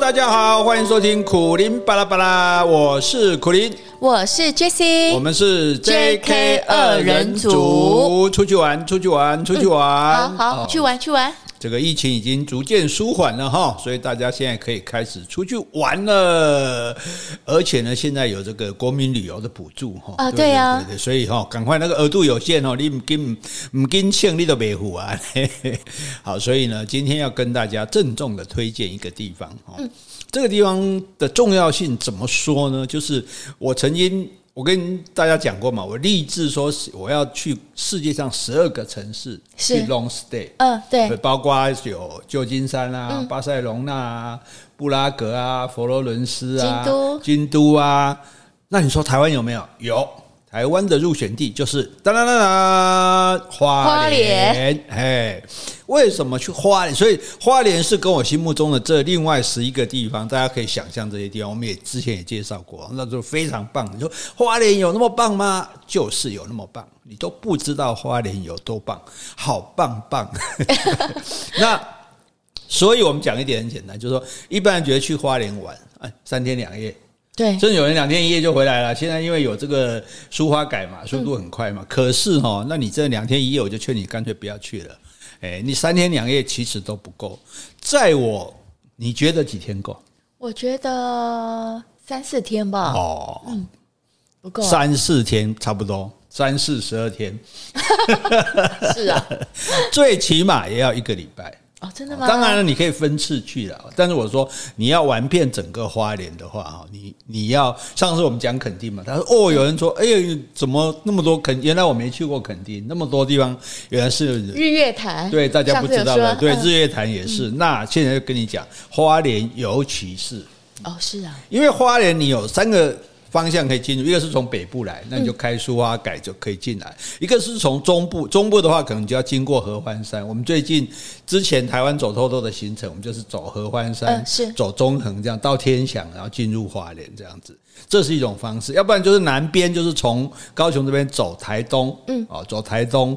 大家好，欢迎收听苦林巴拉巴拉，我是苦林，我是 Jessie，我们是 JK 二人组，出去玩，出去玩，出去玩，嗯、好好、哦、去玩，去玩。这个疫情已经逐渐舒缓了哈，所以大家现在可以开始出去玩了，而且呢，现在有这个国民旅游的补助哈啊，对呀，对对，所以哈，赶快那个额度有限哦，你唔跟唔跟庆你都别付啊。好，所以呢，今天要跟大家郑重的推荐一个地方哈，这个地方的重要性怎么说呢？就是我曾经。我跟大家讲过嘛，我立志说我要去世界上十二个城市去 long stay，嗯，对，包括有旧金山啊、嗯、巴塞隆纳啊、布拉格啊、佛罗伦斯啊、京都、京都啊。那你说台湾有没有？有。台湾的入选地就是哒啦啦啦花莲，哎，为什么去花莲？所以花莲是跟我心目中的这另外十一个地方，大家可以想象这些地方，我们也之前也介绍过，那就非常棒。你说花莲有那么棒吗？就是有那么棒，你都不知道花莲有多棒，好棒棒。那所以我们讲一点很简单，就是说一般人觉得去花莲玩，哎，三天两夜。对，甚至有人两天一夜就回来了。现在因为有这个苏花改嘛，速度很快嘛。嗯、可是哈，那你这两天一夜，我就劝你干脆不要去了。哎，你三天两夜其实都不够。在我，你觉得几天够？我觉得三四天吧。哦，嗯，不够。三四天差不多，三四十二天。是啊，最起码也要一个礼拜。哦，真的吗？当然了，你可以分次去了。但是我说你要玩遍整个花莲的话，哈，你你要上次我们讲垦丁嘛，他说哦，有人说，哎呀，怎么那么多垦？原来我没去过垦丁，那么多地方原来是日月潭。对，大家不知道的，对，日月潭也是。那现在就跟你讲，花莲尤其是哦，是啊，因为花莲你有三个。方向可以进入，一个是从北部来，那你就开苏花改就可以进来；嗯、一个是从中部，中部的话可能就要经过合欢山。我们最近之前台湾走透透的行程，我们就是走合欢山，嗯、是走中横这样到天祥，然后进入花莲这样子，这是一种方式。要不然就是南边，就是从高雄这边走台东，嗯，哦，走台东，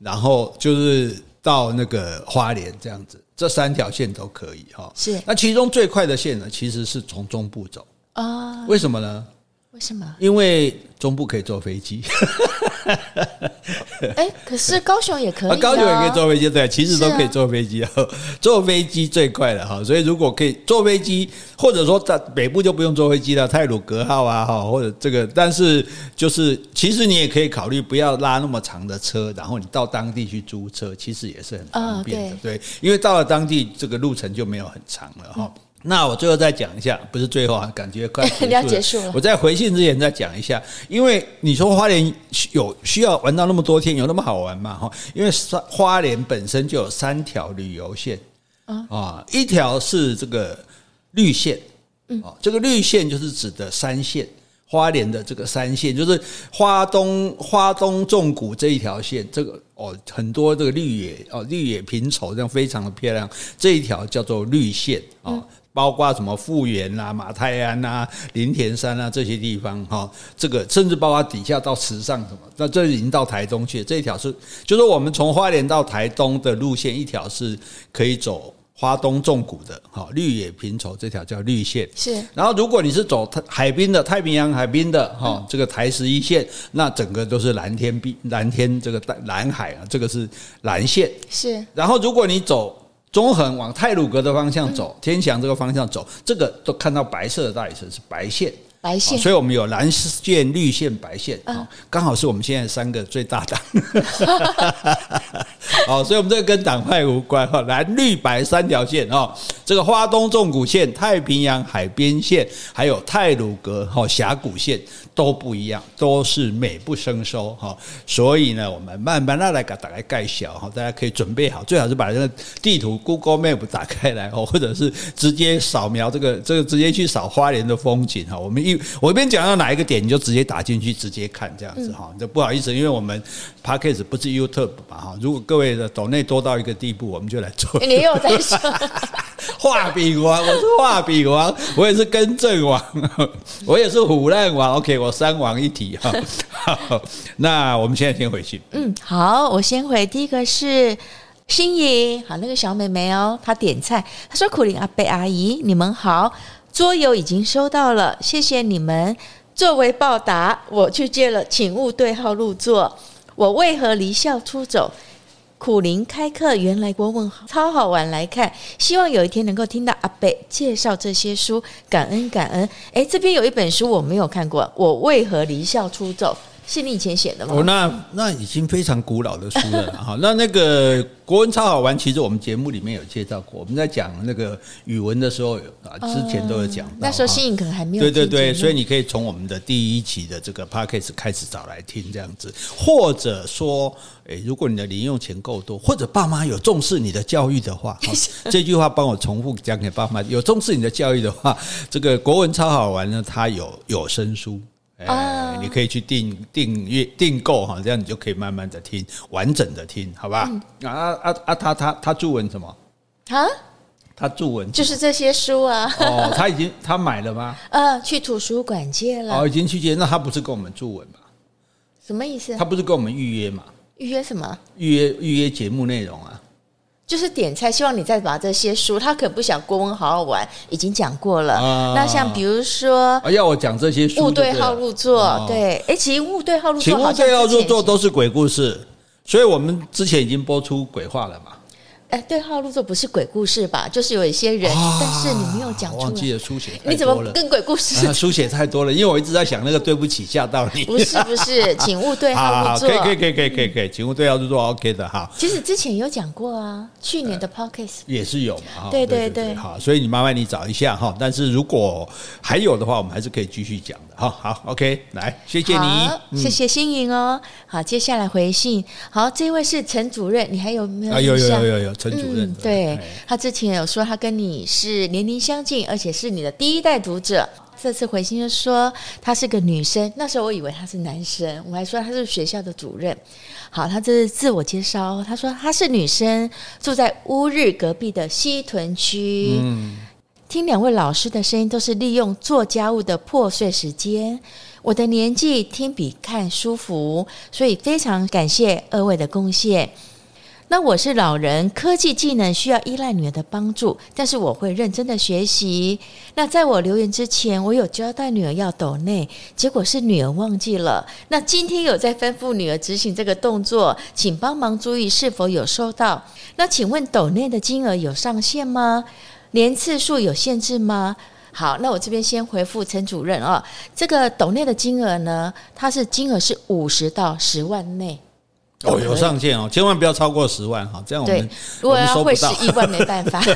然后就是到那个花莲这样子，这三条线都可以哈。是，那其中最快的线呢，其实是从中部走啊？为什么呢？为什么？因为中部可以坐飞机。哎，可是高雄也可以，高雄也可以坐飞机，对，其实都可以坐飞机，坐飞机最快了哈。所以如果可以坐飞机，或者说在北部就不用坐飞机了，泰鲁格号啊哈，或者这个，但是就是其实你也可以考虑不要拉那么长的车，然后你到当地去租车，其实也是很方便的，对，因为到了当地这个路程就没有很长了哈。那我最后再讲一下，不是最后啊，感觉快。要结束了。我在回信之前再讲一下，因为你说花莲有需要玩到那么多天，有那么好玩吗？哈，因为花莲本身就有三条旅游线啊，一条是这个绿线，哦，这个绿线就是指的山线，花莲的这个山线就是花东花东纵谷这一条线，这个哦很多这个绿野哦绿野平畴，这样非常的漂亮，这一条叫做绿线啊。包括什么富源啊、马太安啊、林田山啊这些地方哈，这个甚至包括底下到池上什么，那这已经到台东去了。这一条是，就是我们从花莲到台东的路线，一条是可以走花东纵谷的，哈，绿野平畴这条叫绿线。是。然后如果你是走海滨的，太平洋海滨的，哈，这个台十一线，那整个都是蓝天碧蓝天这个蓝海啊，这个是蓝线。是。然后如果你走。中横往泰鲁阁的方向走，天祥这个方向走，这个都看到白色的大理石是白线，白线，所以我们有蓝线、绿线、白线，啊，刚好是我们现在三个最大党。好，所以我们这个跟党派无关哈，蓝绿白三条线啊，这个花东纵谷线、太平洋海边线，还有泰鲁阁哈峡谷线都不一样，都是美不胜收哈。所以呢，我们慢慢的来给大家盖小哈，大家可以准备好，最好是把这个地图 Google Map 打开来哦，或者是直接扫描这个这个直接去扫花莲的风景哈。我们一我一边讲到哪一个点，你就直接打进去直接看这样子哈。这不好意思，因为我们 Podcast 不是 YouTube 嘛哈。如果各位的抖内多到一个地步，我们就来做。你又在说 画饼王，我是画饼王，我也是更正王，我也是虎烂王。OK，我三王一体哈。好，那我们现在先回去。嗯，好，我先回。第一个是心怡，好，那个小妹妹哦，她点菜，她说：“苦林阿贝阿姨，你们好，桌游已经收到了，谢谢你们。作为报答，我去借了，请勿对号入座。我为何离校出走？苦灵开课，原来国文超好玩，来看，希望有一天能够听到阿北介绍这些书，感恩感恩。诶，这边有一本书我没有看过，我为何离校出走？”是你以前写的吗？哦，那那已经非常古老的书了 哈。那那个国文超好玩，其实我们节目里面有介绍过。我们在讲那个语文的时候，啊，之前都有讲到。那时候新颖可能还没有。对对对，所以你可以从我们的第一期的这个 podcast 开始找来听这样子，或者说，诶，如果你的零用钱够多，或者爸妈有重视你的教育的话，这句话帮我重复讲给爸妈。有重视你的教育的话，这个国文超好玩呢，它有有声书。哎，你可以去订订阅订购哈，这样你就可以慢慢的听，完整的听，好吧？啊啊啊！他他他注文什么？啊？他注文就是这些书啊。哦，他已经他买了吗？呃，去图书馆借了。哦，已经去借，那他不是跟我们注文吗？什么意思？他不是跟我们预约吗？预约什么？预约预约节目内容啊。就是点菜，希望你再把这些书，他可不想郭文好好玩，已经讲过了。啊、那像比如说，要我讲这些书，勿对号入座，哦、对，哎，其实误对号入座，请勿对号入座都是鬼故事，所以我们之前已经播出鬼话了嘛。哎，对号入座不是鬼故事吧？就是有一些人，啊、但是你没有讲出来。忘记了书写，你怎么跟鬼故事？啊、书写太多了，因为我一直在想那个对不起吓到你。不 是不是，请勿对号入座。可以可以可以可以可以可以，请勿对号入座，OK 的哈。其实之前有讲过啊，去年的 Pocket 也是有嘛。对对对，好，所以你麻烦你找一下哈。但是如果还有的话，我们还是可以继续讲的。哈好，OK，来，谢谢你，嗯、谢谢心颖哦。好，接下来回信。好，这位是陈主任，你还有没有？啊，有有有有有，陈主任，嗯、对。他之前有说他跟你是年龄相近，而且是你的第一代读者。这次回信就说她是个女生，那时候我以为他是男生，我还说他是学校的主任。好，他这是自我介绍，他说他是女生，住在乌日隔壁的西屯区。嗯，听两位老师的声音都是利用做家务的破碎时间。我的年纪听比看舒服，所以非常感谢二位的贡献。那我是老人，科技技能需要依赖女儿的帮助，但是我会认真的学习。那在我留言之前，我有交代女儿要抖内，结果是女儿忘记了。那今天有在吩咐女儿执行这个动作，请帮忙注意是否有收到。那请问抖内的金额有上限吗？连次数有限制吗？好，那我这边先回复陈主任啊，这个抖内的金额呢，它是金额是五十到十万内。哦，有上限哦，千万不要超过十万哈，这样我们对，如果要会十一万没办法。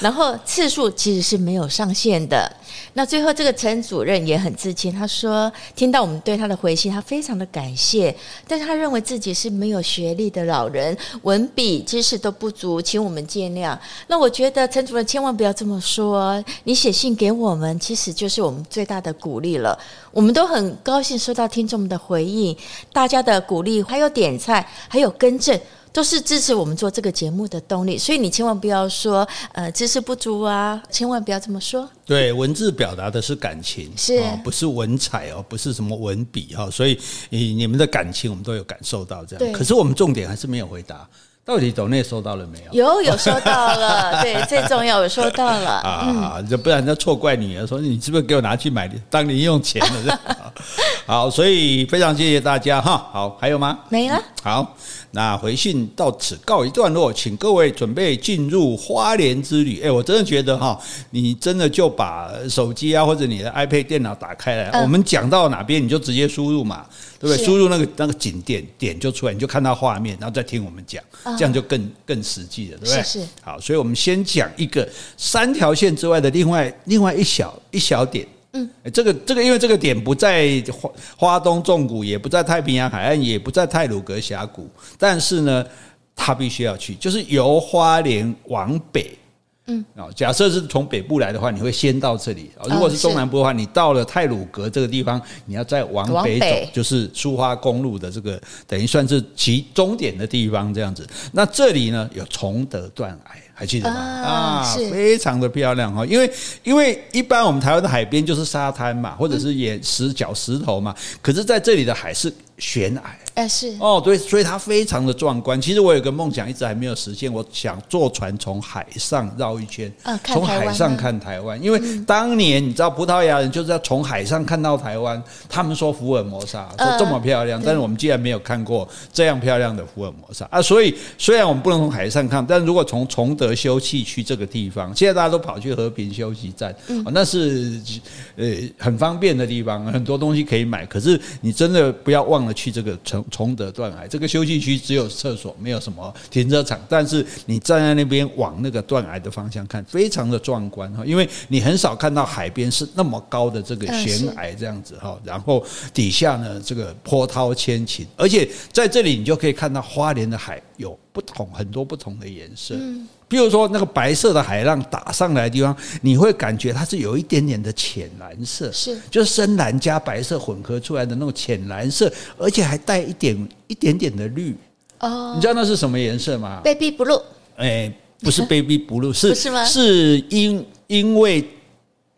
然后次数其实是没有上限的。那最后这个陈主任也很自谦，他说听到我们对他的回信，他非常的感谢，但是他认为自己是没有学历的老人，文笔知识都不足，请我们见谅。那我觉得陈主任千万不要这么说，你写信给我们，其实就是我们最大的鼓励了。我们都很高兴收到听众们的回应，大家的鼓励，还有点菜，还有更正。都是支持我们做这个节目的动力，所以你千万不要说呃知识不足啊，千万不要这么说。对，文字表达的是感情，是、哦、不是文采哦，不是什么文笔哈、哦，所以你你们的感情我们都有感受到这样。对可是我们重点还是没有回答。到底抖内收到了没有？有，有收到了，对，最重要有收到了啊！就不然人家错怪你了说，你是不是给我拿去买当零用钱了？好，所以非常谢谢大家哈。好，还有吗？没了。好，那回信到此告一段落，请各位准备进入花莲之旅。哎，我真的觉得哈，你真的就把手机啊或者你的 iPad 电脑打开来，我们讲到哪边你就直接输入嘛。对不对？输入那个那个景点点就出来，你就看到画面，然后再听我们讲，这样就更更实际了，对不对？是是。好，所以我们先讲一个三条线之外的另外另外一小一小点。嗯，这个这个，因为这个点不在花花东纵谷，也不在太平洋海岸，也不在泰鲁格峡谷，但是呢，他必须要去，就是由花莲往北。嗯，啊假设是从北部来的话，你会先到这里。如果是中南部的话，你到了泰鲁格这个地方，你要再往北走，就是苏花公路的这个等于算是其终点的地方这样子。那这里呢，有崇德断崖，还记得吗？啊，非常的漂亮哈。因为因为一般我们台湾的海边就是沙滩嘛，或者是岩石、角石头嘛，可是在这里的海是悬崖。哎，是哦，对，所以它非常的壮观。其实我有个梦想，一直还没有实现，我想坐船从海上绕一圈，从海上看台湾。因为当年你知道，葡萄牙人就是要从海上看到台湾，他们说福尔摩沙说这么漂亮，但是我们竟然没有看过这样漂亮的福尔摩沙啊。所以虽然我们不能从海上看，但如果从崇德休憩区这个地方，现在大家都跑去和平休息站，那是呃很方便的地方，很多东西可以买。可是你真的不要忘了去这个崇崇德断崖这个休息区，只有厕所，没有什么停车场。但是你站在那边往那个断崖的方向看，非常的壮观哈，因为你很少看到海边是那么高的这个悬崖这样子哈，然后底下呢这个波涛千顷，而且在这里你就可以看到花莲的海有不同很多不同的颜色。比如说那个白色的海浪打上来的地方，你会感觉它是有一点点的浅蓝色，是就是深蓝加白色混合出来的那种浅蓝色，而且还带一点一点点的绿。哦，你知道那是什么颜色吗？Baby blue。哎，不是 Baby blue，是 是因因为。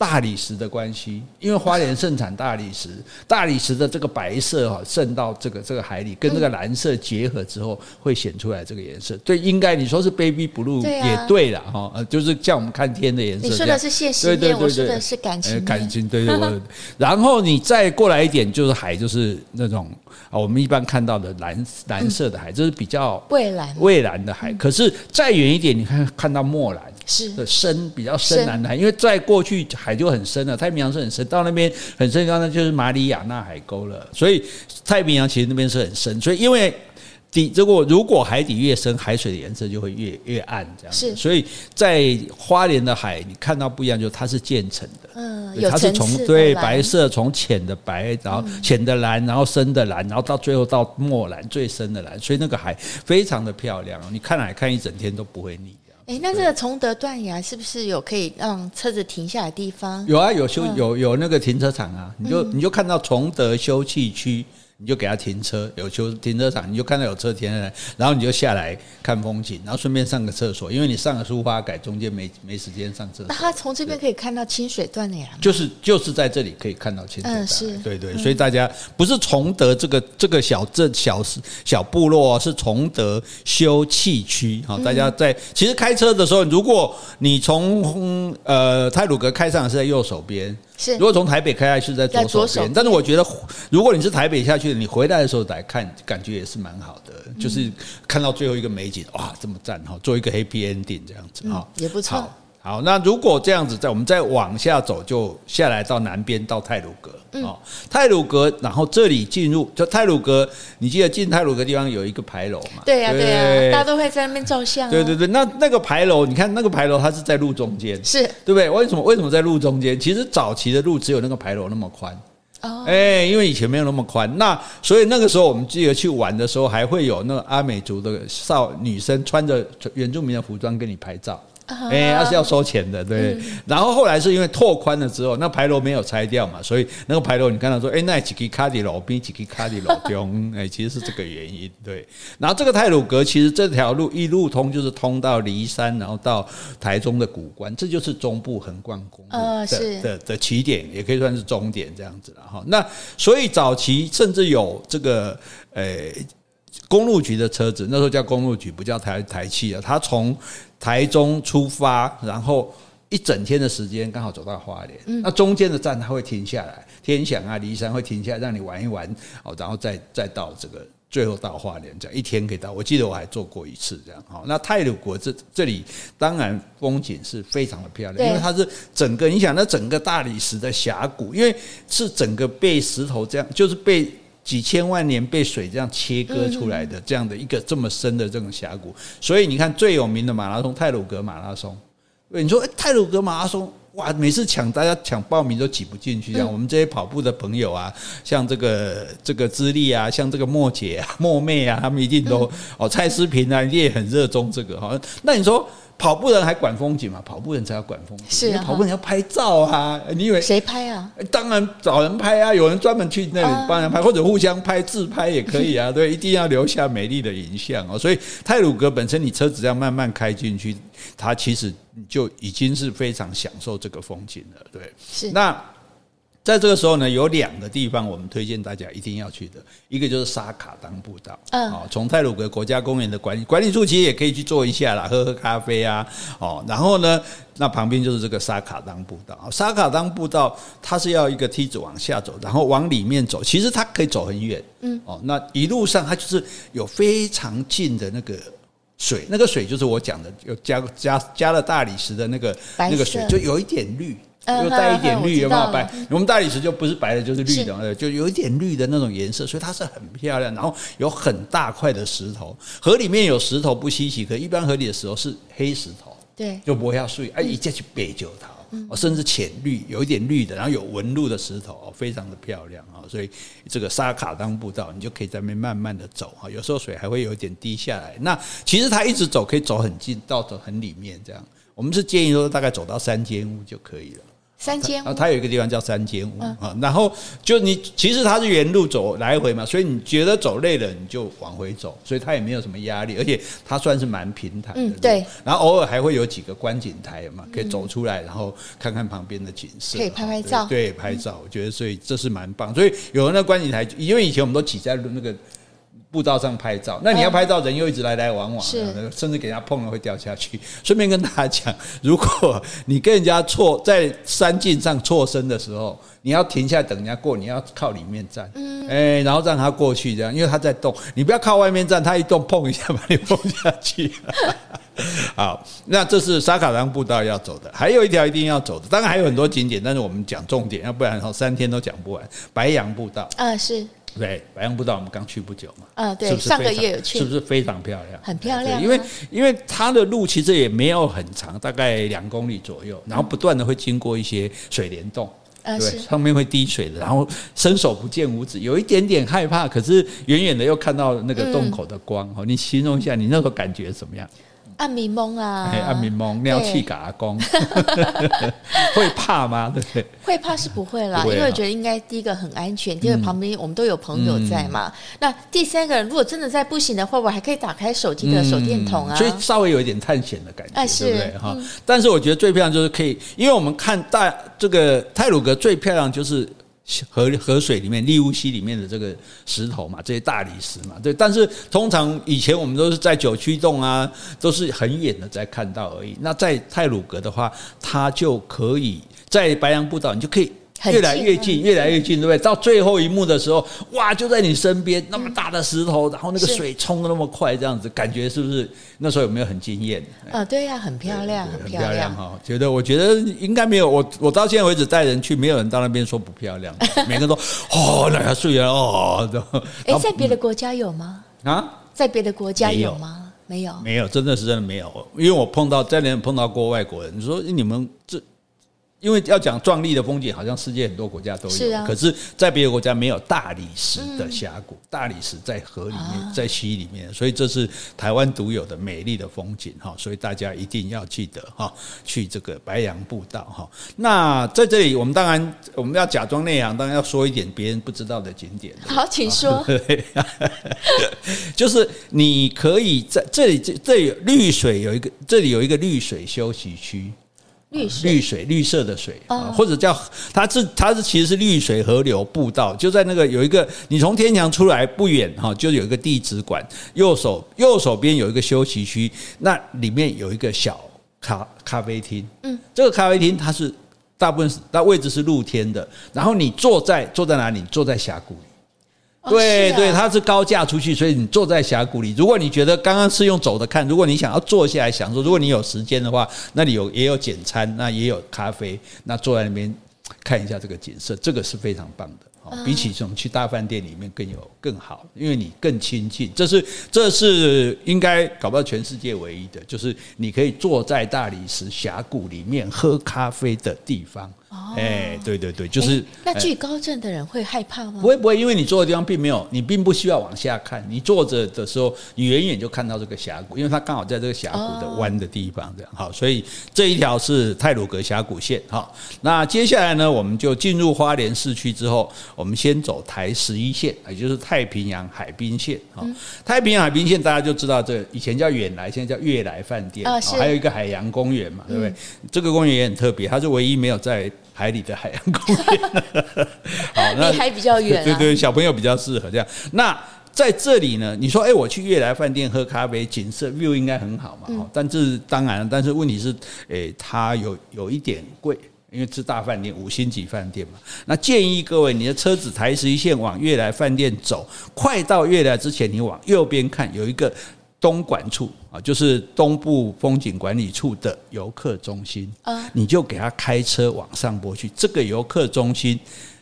大理石的关系，因为花莲盛产大理石，大理石的这个白色哈渗到这个这个海里，跟这个蓝色结合之后，会显出来这个颜色。对，应该你说是 baby blue 也对了哈，就是像我们看天的颜色。你说的是谢师宴，我说的是感情。感情，对对对。然后你再过来一点，就是海，就是那种啊，我们一般看到的蓝蓝色的海，这是比较蔚蓝蔚蓝的海。可是再远一点，你看看到墨蓝。是。的深比较深蓝的海，因为在过去海就很深了，太平洋是很深，到那边很深，刚才就是马里亚纳海沟了，所以太平洋其实那边是很深，所以因为底如果如果海底越深，海水的颜色就会越越暗，这样。是，所以在花莲的海你看到不一样，就是它是渐层的，嗯，它是从对白色从浅的白，然后浅的蓝，然后深的蓝，然后到最后到墨蓝最深的蓝，所以那个海非常的漂亮，你看海看一整天都不会腻。哎，那这个崇德断崖是不是有可以让车子停下来的地方？有啊，有修有有那个停车场啊，你就你就看到崇德休憩区。你就给他停车，有休停车场，你就看到有车停下来，然后你就下来看风景，然后顺便上个厕所，因为你上了苏花改，中间没 没时间上厕所。那他从这边可以看到清水断崖？就是就是在这里可以看到清水断崖。嗯，是，对对，所以大家不是崇德这个这个小镇小小部落，是崇德休憩区。好，大家在其实开车的时候，如果你从呃泰鲁阁开上是在右手边。是，如果从台北开下去是在左手边，但是我觉得，如果你是台北下去的，你回来的时候来看，感觉也是蛮好的，就是看到最后一个美景，哇，这么赞哈，做一个 happy ending 这样子哈，也不错。好，那如果这样子，在我们再往下走，就下来到南边到太鲁阁啊，泰鲁阁，然后这里进入就泰鲁阁，你记得进泰鲁阁地方有一个牌楼嘛？对呀，对呀，大家都会在那边照相。对对对，那那个牌楼，你看那个牌楼，它是在路中间，是对不对？为什么为什么在路中间？其实早期的路只有那个牌楼那么宽哦，哎，因为以前没有那么宽，那所以那个时候我们记得去玩的时候，还会有那个阿美族的少女生穿着原住民的服装跟你拍照。哎，那是要收钱的，对。然后后来是因为拓宽了之后，那牌楼没有拆掉嘛，所以那个牌楼你看到说，哎，那几个卡迪老兵，几个卡迪老中，哎，其实是这个原因，对。然后这个泰鲁阁其实这条路一路通就是通到梨山，然后到台中的古关，这就是中部横贯公路的的的起点，也可以算是终点这样子了哈。那所以早期甚至有这个，呃，公路局的车子，那时候叫公路局，不叫台台汽啊，他从。台中出发，然后一整天的时间刚好走到花莲。嗯、那中间的站它会停下来，天祥啊、梨山会停下来让你玩一玩哦，然后再再到这个最后到花莲，这样一天可以到。我记得我还做过一次这样。好，那泰鲁国这这里当然风景是非常的漂亮，因为它是整个你想那整个大理石的峡谷，因为是整个被石头这样，就是被。几千万年被水这样切割出来的这样的一个这么深的这种峡谷，所以你看最有名的马拉松泰鲁格马拉松，你说诶泰鲁格马拉松哇，每次抢大家抢报名都挤不进去，像我们这些跑步的朋友啊，像这个这个资历啊，像这个莫姐啊、莫妹啊，他们一定都哦，蔡思平啊，你也很热衷这个哈，那你说？跑步人还管风景嘛？跑步人才要管风景，是啊，跑步人要拍照啊！你以为谁拍啊？当然找人拍啊！有人专门去那里帮人拍，或者互相拍自拍也可以啊。对，一定要留下美丽的影像哦。所以泰鲁格本身，你车子这样慢慢开进去，它其实就已经是非常享受这个风景了。对，是那。在这个时候呢，有两个地方我们推荐大家一定要去的，一个就是沙卡当步道，嗯，哦，从泰鲁阁国家公园的管理管理处其实也可以去坐一下啦，喝喝咖啡啊，哦，然后呢，那旁边就是这个沙卡当步道，沙卡当步道它是要一个梯子往下走，然后往里面走，其实它可以走很远，嗯，哦，那一路上它就是有非常近的那个水，那个水就是我讲的有加加加了大理石的那个那个水，就有一点绿。又带一点绿，有没有白？我们大理石就不是白的，就是绿的，就有一点绿的那种颜色，所以它是很漂亮。然后有很大块的石头，河里面有石头不稀奇，可一般河里的石头是黑石头，对，就不会要碎。哎，一再去白酒桃，甚至浅绿，有一点绿的，然后有纹路的石头，哦非常的漂亮啊。所以这个沙卡当步道，你就可以在那边慢慢的走啊。有时候水还会有一点滴下来。那其实它一直走可以走很近，到走很里面这样。我们是建议说大概走到三间屋就可以了。三间屋，它有一个地方叫三间屋啊，然后就你其实它是原路走来回嘛，所以你觉得走累了你就往回走，所以它也没有什么压力，而且它算是蛮平坦的。嗯，对。然后偶尔还会有几个观景台嘛，可以走出来，然后看看旁边的景色，可以拍拍照。对，拍照，我觉得所以这是蛮棒。所以有那观景台，因为以前我们都挤在那个。步道上拍照，那你要拍照，人又一直来来往往，甚至给人家碰了会掉下去。顺便跟大家讲，如果你跟人家错在山径上错身的时候，你要停下来等人家过，你要靠里面站，哎，然后让他过去，这样，因为他在动，你不要靠外面站，他一动碰一下把你碰下去。好，那这是沙卡当步道要走的，还有一条一定要走的，当然还有很多景点，但是我们讲重点，要不然三天都讲不完。白杨步道，啊，是。对，白杨步道我们刚去不久嘛，嗯，对，上个月有去，是不是非常漂亮？很漂亮，因为因为它的路其实也没有很长，大概两公里左右，然后不断的会经过一些水帘洞，对，上面会滴水的，然后伸手不见五指，有一点点害怕，可是远远的又看到那个洞口的光，哦，你形容一下，你那时候感觉怎么样？暗迷蒙啊，暗迷蒙，尿气嘎公，会怕吗？对不对？会怕是不会啦，因为我觉得应该第一个很安全，第二旁边我们都有朋友在嘛。那第三个，如果真的再不行的话，我还可以打开手机的手电筒啊，所以稍微有一点探险的感觉，对不对？哈，但是我觉得最漂亮就是可以，因为我们看大这个泰鲁格最漂亮就是。河河水里面，利乌溪里面的这个石头嘛，这些大理石嘛，对。但是通常以前我们都是在九曲洞啊，都是很远的在看到而已。那在泰鲁阁的话，它就可以在白杨步道，你就可以。越来越近，越来越近，对不对？到最后一幕的时候，哇，就在你身边，那么大的石头，然后那个水冲的那么快，这样子，感觉是不是？那时候有没有很惊艳？啊，对呀，很漂亮，很漂亮哈。觉得，我觉得应该没有，我我到现在为止带人去，没有人到那边说不漂亮，每个人都哦，那个水啊，哦，哎，在别的国家有吗？啊，在别的国家有吗？没有，没有，真的是真的没有，因为我碰到在那边碰到过外国人，你说你们这。因为要讲壮丽的风景，好像世界很多国家都有，是啊、可是，在别的国家没有大理石的峡谷，嗯、大理石在河里面，在溪里面，所以这是台湾独有的美丽的风景哈，所以大家一定要记得哈，去这个白杨步道哈。那在这里，我们当然我们要假装内行，当然要说一点别人不知道的景点。好，请说。就是你可以在这里，这这里绿水有一个，这里有一个绿水休息区。绿水，绿水，绿色的水啊，或者叫它是它是其实是绿水河流步道，就在那个有一个你从天桥出来不远哈，就有一个地质馆，右手右手边有一个休息区，那里面有一个小咖咖啡厅，嗯，这个咖啡厅它是大部分是它位置是露天的，然后你坐在坐在哪里？坐在峡谷里。对对，它是高架出去，所以你坐在峡谷里。如果你觉得刚刚是用走的看，如果你想要坐下来享受，如果你有时间的话，那里有也有简餐，那也有咖啡，那坐在那边看一下这个景色，这个是非常棒的。比起这种去大饭店里面更有更好，因为你更亲近。这是这是应该搞不到全世界唯一的，就是你可以坐在大理石峡谷里面喝咖啡的地方。哎，对对对，就是那惧高症的人会害怕吗？不会不会，因为你坐的地方并没有，你并不需要往下看，你坐着的时候，你远远就看到这个峡谷，因为它刚好在这个峡谷的弯的地方，这样好，所以这一条是泰鲁格峡谷线。好，那接下来呢，我们就进入花莲市区之后，我们先走台十一线，也就是太平洋海滨线。好，太平洋海滨线大家就知道，这以前叫远来，现在叫悦来饭店。还有一个海洋公园嘛，对不对？这个公园也很特别，它是唯一没有在海里的海洋公园。好，那离海比较远，啊，对对，小朋友比较适合这样。那在这里呢，你说，哎，我去悦来饭店喝咖啡，景色 view 应该很好嘛？嗯、但是当然，但是问题是，哎，它有有一点贵，因为是大饭店，五星级饭店嘛。那建议各位，你的车子台十一线往悦来饭店走，快到悦来之前，你往右边看，有一个。东莞处啊，就是东部风景管理处的游客中心啊，你就给他开车往上坡去，这个游客中心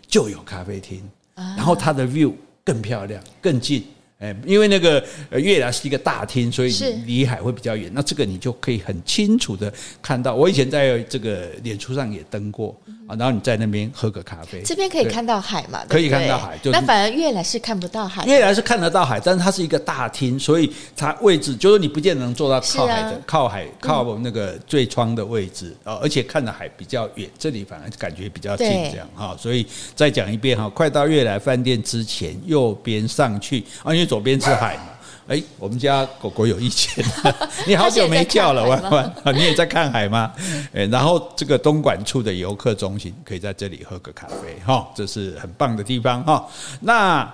就有咖啡厅，然后它的 view 更漂亮，更近。哎，因为那个悦来是一个大厅，所以离海会比较远。那这个你就可以很清楚的看到。我以前在这个脸书上也登过啊，然后你在那边喝个咖啡，这边可以看到海嘛？可以看到海，就那反而悦来是看不到海。悦来是看得到海，但是它是一个大厅，所以它位置就是你不见得能坐到靠海的、靠海、靠那个最窗的位置啊，而且看的海比较远，这里反而感觉比较近，这样哈。所以再讲一遍哈，快到悦来饭店之前，右边上去啊，因为左边是海嘛，哎，我们家狗狗有意见，你好久没叫了，弯弯，你也在看海吗？哎，然后这个东莞处的游客中心可以在这里喝个咖啡，哈，这是很棒的地方哈。那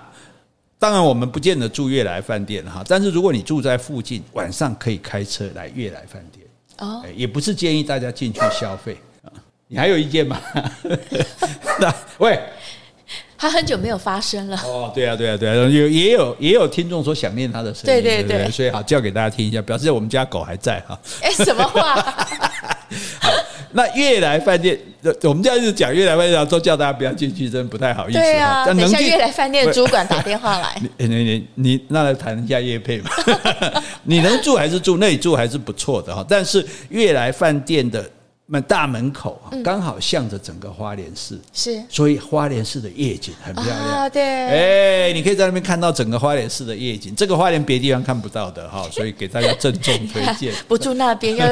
当然我们不见得住悦来饭店哈，但是如果你住在附近，晚上可以开车来悦来饭店哦，也不是建议大家进去消费啊。你还有意见吗？那喂。他很久没有发声了。哦，对啊，对啊，对啊，有也有也有听众说想念他的声音，对对对，对，所以好叫给大家听一下，表示我们家狗还在哈。哎，什么话？好，那悦来饭店，我们这样子讲悦来饭店，都叫大家不要进去，真不太好意思。对啊，等一下悦来饭店主管打电话来，你你你你那来谈一下业配嘛？你能住还是住那里住还是不错的哈，但是悦来饭店的。那大门口啊，刚好向着整个花莲市，是，所以花莲市的夜景很漂亮。啊，对，哎，你可以在那边看到整个花莲市的夜景，这个花莲别地方看不到的哈，所以给大家郑重推荐。不住那边要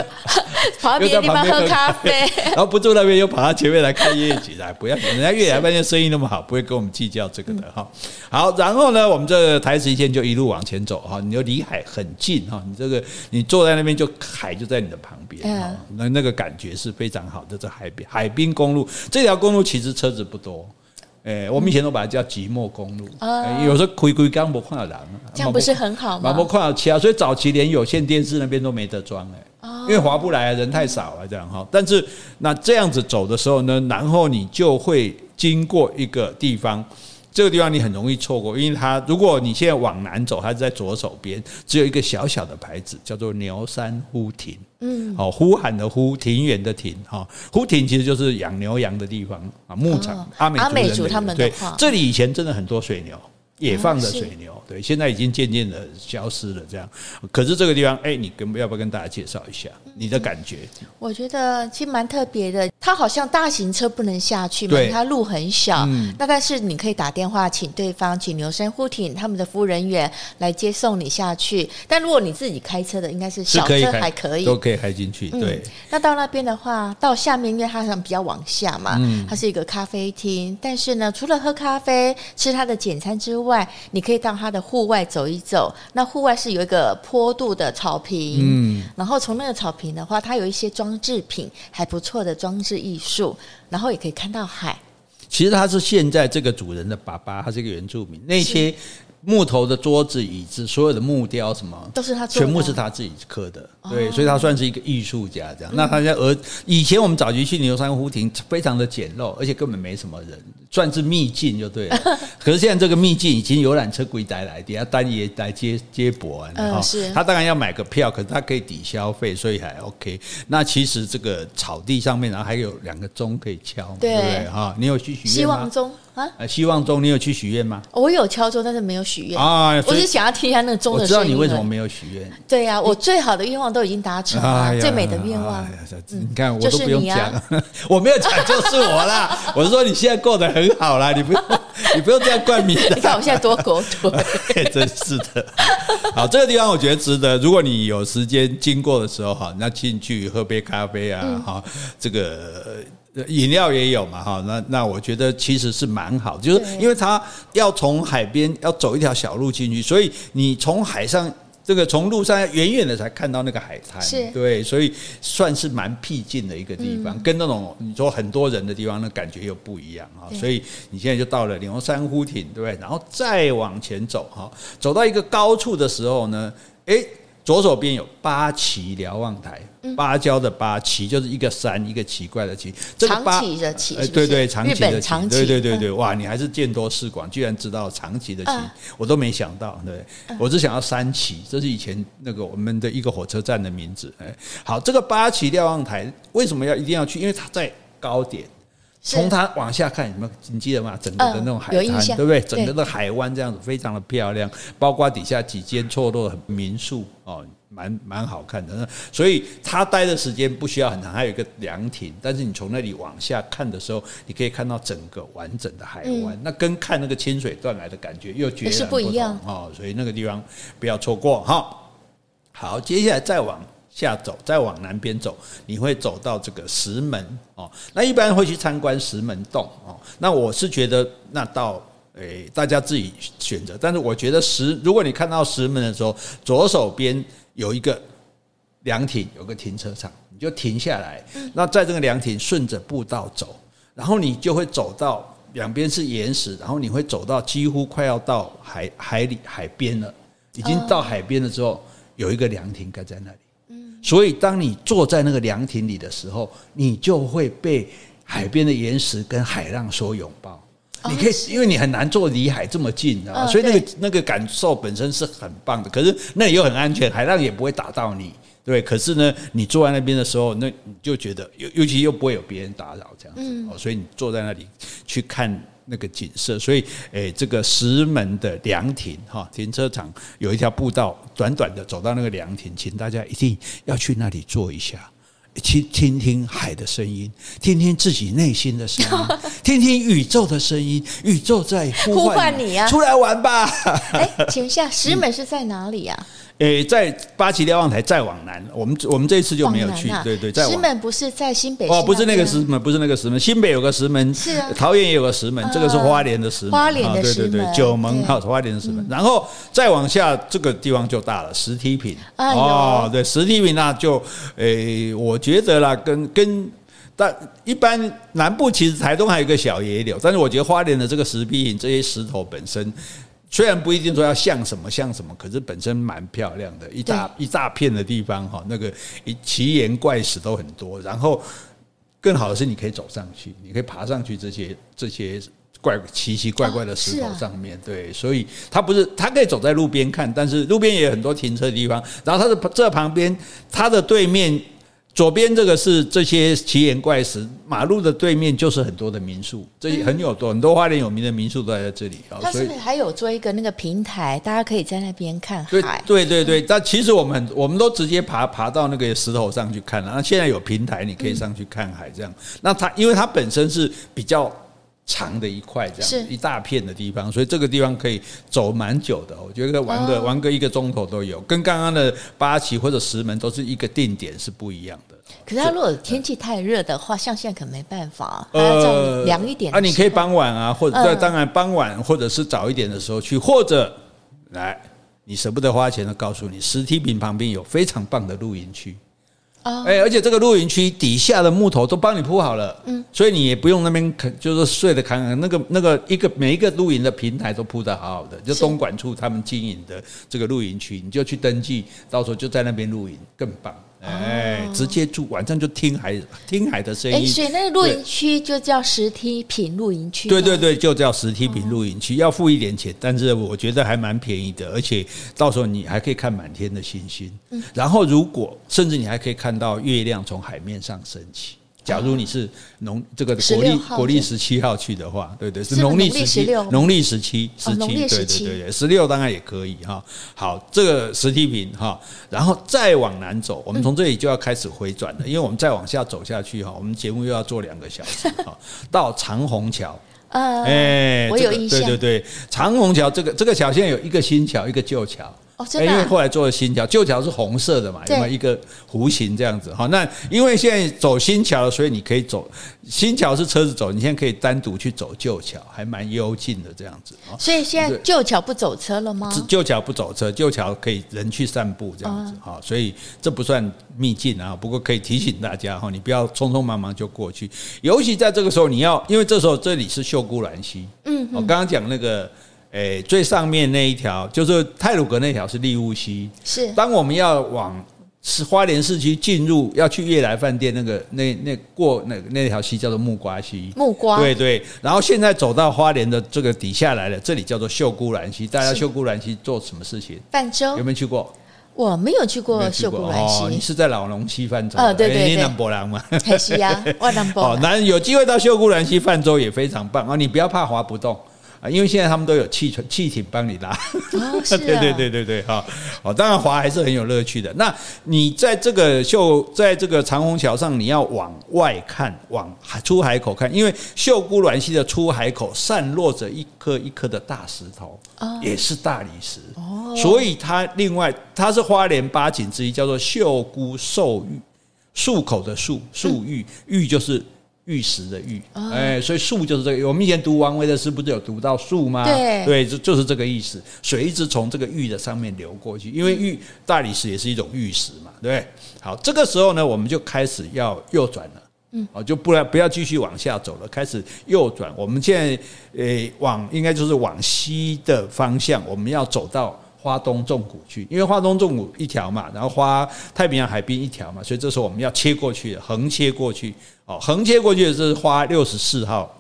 跑到别的地方喝咖啡，然后不住那边又跑到前面来看夜景，来不要，人家悦来饭店生意那么好，不会跟我们计较这个的哈。好，然后呢，我们这个台十一线就一路往前走哈，你就离海很近哈，你这个你坐在那边就海就在你的旁边哈，那那个感觉是。是非常好的，这海边海滨公路这条公路其实车子不多，哎，我们以前都把它叫寂寞公路，嗯、有时候回归刚不看到人，这样不是很好吗？不看到车，所以早期连有线电视那边都没得装哎，因为划不来，人太少了这样哈。但是那这样子走的时候呢，然后你就会经过一个地方。这个地方你很容易错过，因为它如果你现在往南走，它是在左手边，只有一个小小的牌子，叫做牛山呼亭。嗯，哦，呼喊的呼，庭园的庭，哈，呼亭其实就是养牛羊的地方啊，牧场。哦、阿美族，阿美族他们对，这里以前真的很多水牛。野放的水牛，对，现在已经渐渐的消失了。这样，可是这个地方，哎，你跟要不要跟大家介绍一下你的感觉？我觉得其实蛮特别的，它好像大型车不能下去嘛，它路很小。嗯，那但是你可以打电话请对方，请牛山呼艇他们的服务人员来接送你下去。但如果你自己开车的，应该是小车还可以，都可以开进去。对，那到那边的话，到下面因为它好像比较往下嘛，它是一个咖啡厅。但是呢，除了喝咖啡、吃它的简餐之外，外，你可以到它的户外走一走。那户外是有一个坡度的草坪，嗯，然后从那个草坪的话，它有一些装置品，还不错的装置艺术，然后也可以看到海。其实他是现在这个主人的爸爸，他是一个原住民。那些。木头的桌子、椅子，所有的木雕什么，都是他全部是他自己刻的。对，所以他算是一个艺术家这样。那他家儿以前我们早期去牛山湖亭，非常的简陋，而且根本没什么人，算是秘境就对了。可是现在这个秘境已经游览车归带来，底下单爷来接接驳。嗯，是。他当然要买个票，可是他可以抵消费，所以还 OK。那其实这个草地上面，然后还有两个钟可以敲，对不对？哈，你有去许愿吗？希望钟。啊！希望钟，你有去许愿吗？我有敲钟，但是没有许愿啊。我是想要听一下那个钟的声音。我知道你为什么没有许愿。对呀，我最好的愿望都已经达成了，最美的愿望。你看，我都不用讲，我没有讲，就是我啦。我是说你现在过得很好啦，你不用，你不用这样冠名。你看我现在多狗腿，真是的。好，这个地方我觉得值得。如果你有时间经过的时候，哈，那进去喝杯咖啡啊，哈，这个。饮料也有嘛，哈，那那我觉得其实是蛮好，就是因为它要从海边要走一条小路进去，所以你从海上这个从路上远远的才看到那个海滩，对，所以算是蛮僻静的一个地方，嗯、跟那种你说很多人的地方，那感觉又不一样啊。所以你现在就到了牛山湖亭，对不对？然后再往前走哈，走到一个高处的时候呢，诶。左手边有八旗瞭望台，芭蕉的芭旗就是一个山，一个奇怪的旗。这个长旗的旗，对对，长旗的旗，对对对对，嗯、哇，你还是见多识广，居然知道长旗的旗，嗯、我都没想到。对，我只想要三旗，这是以前那个我们的一个火车站的名字。哎，好，这个八旗瞭望台为什么要一定要去？因为它在高点。从它往下看，你们你记得吗？整个的那种海滩，对不对？整个的海湾这样子非常的漂亮，包括底下几间错落的民宿哦，蛮蛮好看的。所以它待的时间不需要很长，还有一个凉亭。但是你从那里往下看的时候，你可以看到整个完整的海湾，那跟看那个清水断崖的感觉又截然不一样哦。所以那个地方不要错过哈。好，接下来再往。下走，再往南边走，你会走到这个石门哦。那一般会去参观石门洞哦。那我是觉得，那到诶，大家自己选择。但是我觉得石，如果你看到石门的时候，左手边有一个凉亭，有个停车场，你就停下来。那在这个凉亭顺着步道走，然后你就会走到两边是岩石，然后你会走到几乎快要到海海里海边了，已经到海边了之后，有一个凉亭盖在那里。所以，当你坐在那个凉亭里的时候，你就会被海边的岩石跟海浪所拥抱。你可以，因为你很难坐离海这么近啊，所以那个那个感受本身是很棒的。可是那里又很安全，海浪也不会打到你，对。可是呢，你坐在那边的时候，那你就觉得尤尤其又不会有别人打扰这样子哦。所以你坐在那里去看。那个景色，所以诶、欸，这个石门的凉亭哈，停车场有一条步道，短短的走到那个凉亭，请大家一定要去那里坐一下，听听听海的声音，听听自己内心的声音，听听宇宙的声音，宇宙在呼唤，你啊，出来玩吧！哎，请问一下，石门是在哪里啊？诶，在八旗瞭望台再往南，我们我们这一次就没有去。对对，在石门不是在新北？哦，不是那个石门，不是那个石门，新北有个石门，是啊，桃园也有个石门，这个是花莲的石门，花莲的石门，对对对，九门哈，花莲的石门。然后再往下，这个地方就大了，石梯坪。哦，对，石梯坪那就诶，我觉得啦，跟跟但一般南部其实台东还有一个小野柳，但是我觉得花莲的这个石梯坪这些石头本身。虽然不一定说要像什么像什么，可是本身蛮漂亮的，一大一大片的地方哈，那个奇岩怪石都很多。然后更好的是，你可以走上去，你可以爬上去这些这些怪奇奇怪怪的石头上面。对，所以它不是它可以走在路边看，但是路边也有很多停车的地方。然后它的这旁边，它的对面。左边这个是这些奇岩怪石，马路的对面就是很多的民宿，这些很有多很多花莲有名的民宿都在这里啊。它是不是还有做一个那个平台，大家可以在那边看海？对对对对，但其实我们我们都直接爬爬到那个石头上去看了。那现在有平台，你可以上去看海，这样。那它因为它本身是比较。长的一块这样一大片的地方，所以这个地方可以走蛮久的。我觉得玩个玩个一个钟头都有，跟刚刚的八旗或者石门都是一个定点是不一样的。可是它如果天气太热的话，像现在可能没办法，还要再凉一点。啊，你可以傍晚啊，或者当然傍晚或者是早一点的时候去，或者来你舍不得花钱的，告诉你石梯坪旁边有非常棒的露营区。哎，而且这个露营区底下的木头都帮你铺好了，嗯，所以你也不用那边就是睡得康康。那个那个一个每一个露营的平台都铺得好好的，就东莞处他们经营的这个露营区，你就去登记，到时候就在那边露营，更棒。哎，直接住，晚上就听海，听海的声音。哎，所以那个露营区就叫石梯坪露营区。对对对，就叫石梯坪露营区，要付一点钱，但是我觉得还蛮便宜的，而且到时候你还可以看满天的星星。然后如果甚至你还可以看到月亮从海面上升起。假如你是农这个国历国历十七号去的话，对对，是农历十七，农历十七十七，对对对对，十六当然也可以哈。好，这个石梯坪哈，然后再往南走，我们从这里就要开始回转了，因为我们再往下走下去哈，我们节目又要做两个小时哈，到长虹桥。呃，哎，我有印象，对对对，长虹桥这个这个桥现在有一个新桥，一个旧桥。哦，真的、啊。因为后来做了新桥，旧桥是红色的嘛，有没有一个弧形这样子？哈，那因为现在走新桥了，所以你可以走新桥是车子走，你现在可以单独去走旧桥，还蛮幽静的这样子。所以现在旧桥不走车了吗？旧桥不走车，旧桥可以人去散步这样子。哈，所以这不算秘境啊，不过可以提醒大家哈，你不要匆匆忙忙就过去，尤其在这个时候，你要因为这时候这里是秀姑峦溪。嗯，我刚刚讲那个。诶，最上面那一条就是泰鲁阁那条是立雾溪。是，当我们要往是花莲市区进入，要去悦来饭店那个那那过那那条溪叫做木瓜溪。木瓜。对对。然后现在走到花莲的这个底下来了，这里叫做秀姑峦溪。大家秀姑峦溪做什么事情？泛舟。有没有去过？我没有去过秀姑峦溪。哦，你是在老龙溪泛舟？呃，对对对。你南博郎嘛？还是呀，我南博。哦，那有机会到秀姑峦溪泛舟也非常棒啊！你不要怕划不动。啊，因为现在他们都有汽船、汽艇帮你拉，哦，是啊，对对对对对，哈，哦，当然滑还是很有乐趣的。那你在这个秀，在这个长虹桥上，你要往外看，往出海口看，因为秀姑峦溪的出海口散落着一颗一颗的大石头，也是大理石，哦，所以它另外它是花莲八景之一，叫做秀姑寿玉，漱口的漱，漱玉，玉就是。玉石的玉，哎，所以树就是这个。我们以前读王维的诗，不是有读到树吗？对，对，就就是这个意思。水一直从这个玉的上面流过去，因为玉大理石也是一种玉石嘛，对不对？好，这个时候呢，我们就开始要右转了，嗯，哦，就不然不要继续往下走了，开始右转。我们现在诶往应该就是往西的方向，我们要走到。花东纵谷去，因为花东纵谷一条嘛，然后花太平洋海滨一条嘛，所以这时候我们要切过去，横切过去，哦，横切过去的是花六十四号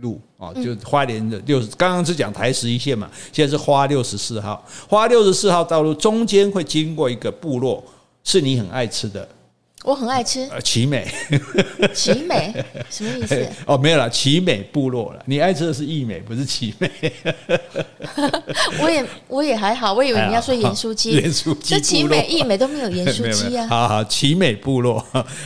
路，哦，就花莲的六十，刚刚是讲台十一线嘛，现在是花六十四号，花六十四号道路中间会经过一个部落，是你很爱吃的。我很爱吃呃，奇美，奇美什么意思？哦，没有了，奇美部落了。你爱吃的是义美，不是奇美。我也我也还好，我以为你要说盐酥鸡，盐酥鸡。这奇美、义美都没有盐酥鸡啊。好好，奇美部落，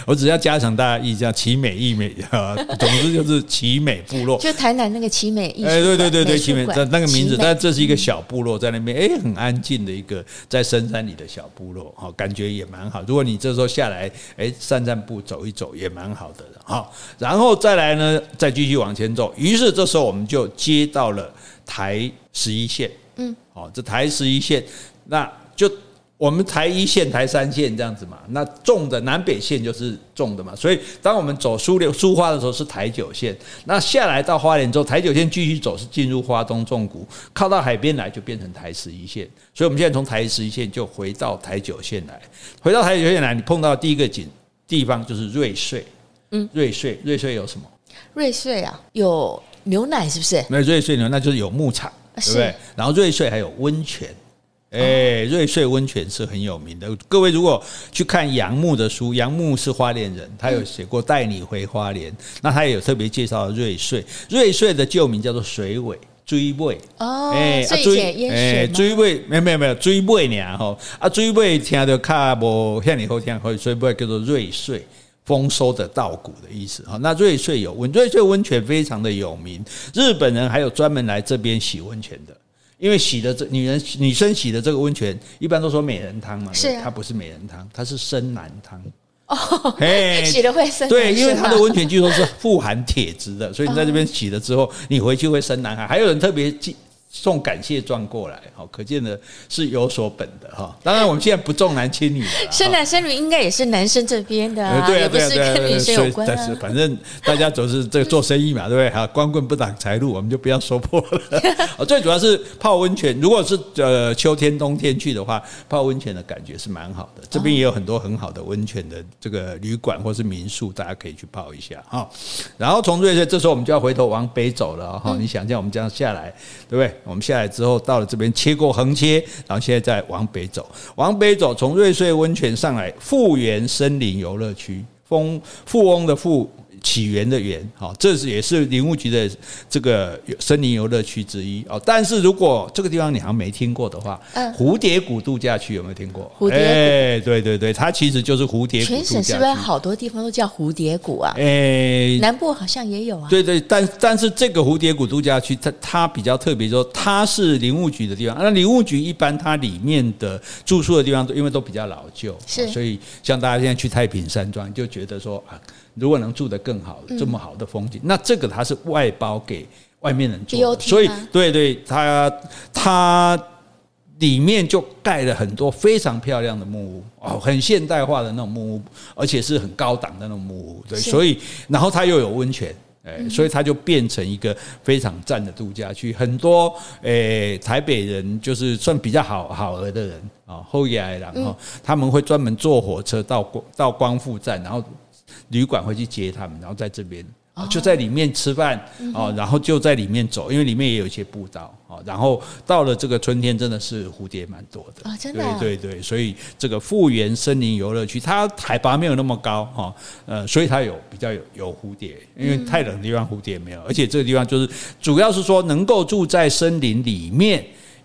我只要加强大家意思，奇美、义美啊，总之就是奇美部落。就台南那个奇美艺术，哎，对对对对，奇美那那个名字，但这是一个小部落在那边，哎，很安静的一个在深山里的小部落，哈，感觉也蛮好。如果你这时候下来。哎，散散步，走一走也蛮好的。好，然后再来呢，再继续往前走。于是这时候我们就接到了台十一线。嗯，好，这台十一线，那就我们台一线、台三线这样子嘛。那重的南北线就是重的嘛。所以当我们走苏六苏花的时候是台九线。那下来到花莲之后，台九线继续走是进入花东纵谷，靠到海边来就变成台十一线。所以我们现在从台十一线就回到台九线来。回到台九线来，你碰到第一个景地方就是瑞穗，嗯，瑞穗，瑞穗有什么？瑞穗啊，有牛奶是不是？没有瑞穗牛，那就是有牧场，对不对？然后瑞穗还有温泉，哎，瑞穗温泉是很有名的。各位如果去看杨牧的书，杨牧是花莲人，他有写过《带你回花莲》，那他也有特别介绍瑞穗。瑞穗的旧名叫做水尾。追尾哦，哎，水哎，追尾没有没有没有追尾呢吼，啊，追尾听着卡无像你后听，所以追尾叫做瑞穗，丰收的稻谷的意思哈。那瑞穗有温，瑞穗温泉非常的有名，日本人还有专门来这边洗温泉的，因为洗的这女人女生洗的这个温泉，一般都说美人汤嘛，是啊，它不是美人汤，它是生男汤。嘿，洗了会生对，因为它的温泉据说是富含铁质的，所以你在这边洗了之后，你回去会生男孩。还有人特别记。送感谢状过来，好，可见的是有所本的哈。当然，我们现在不重男轻女，生男生女应该也是男生这边的，对啊，不是跟女生有关。但是反正大家总是这个做生意嘛，对不对？哈，光棍不挡财路，我们就不要说破了。最主要是泡温泉，如果是呃秋天冬天去的话，泡温泉的感觉是蛮好的。这边也有很多很好的温泉的这个旅馆或是民宿，大家可以去泡一下哈。然后从瑞穗，这时候我们就要回头往北走了哈。你想象我们这样下来，对不对？我们下来之后，到了这边切过横切，然后现在再往北走，往北走，从瑞穗温泉上来，富源森林游乐区，富翁的富，起源的源，好，这是也是林务局的这个森林游乐区之一哦。但是如果这个地方你好像没听过的话，嗯，蝴蝶谷度假区有没有听过？蝴蝶谷，哎，对对对，它其实就是蝴蝶谷。全省是不是好多地方都叫蝴蝶谷啊？哎，南部好像也有啊。对对，但但是这个蝴蝶谷度假区，它它比较特别，说它是林务局的地方。那林务局一般它里面的住宿的地方，因为都比较老旧，是，所以像大家现在去太平山庄，就觉得说啊。如果能住得更好，这么好的风景，嗯、那这个它是外包给外面人住的，所以对对，它它里面就盖了很多非常漂亮的木屋哦，很现代化的那种木屋，而且是很高档的那种木屋，对，所以然后它又有温泉，哎，所以它就变成一个非常赞的度假区，很多诶台北人就是算比较好好额的人啊，后来然后他们会专门坐火车到光到光复站，然后。旅馆会去接他们，然后在这边就在里面吃饭哦，然后就在里面走，因为里面也有一些步道哦。然后到了这个春天，真的是蝴蝶蛮多的啊，真的啊。对对对，所以这个富源森林游乐区，它海拔没有那么高哈，呃，所以它有比较有有蝴蝶，因为太冷的地方蝴蝶没有，而且这个地方就是主要是说能够住在森林里面，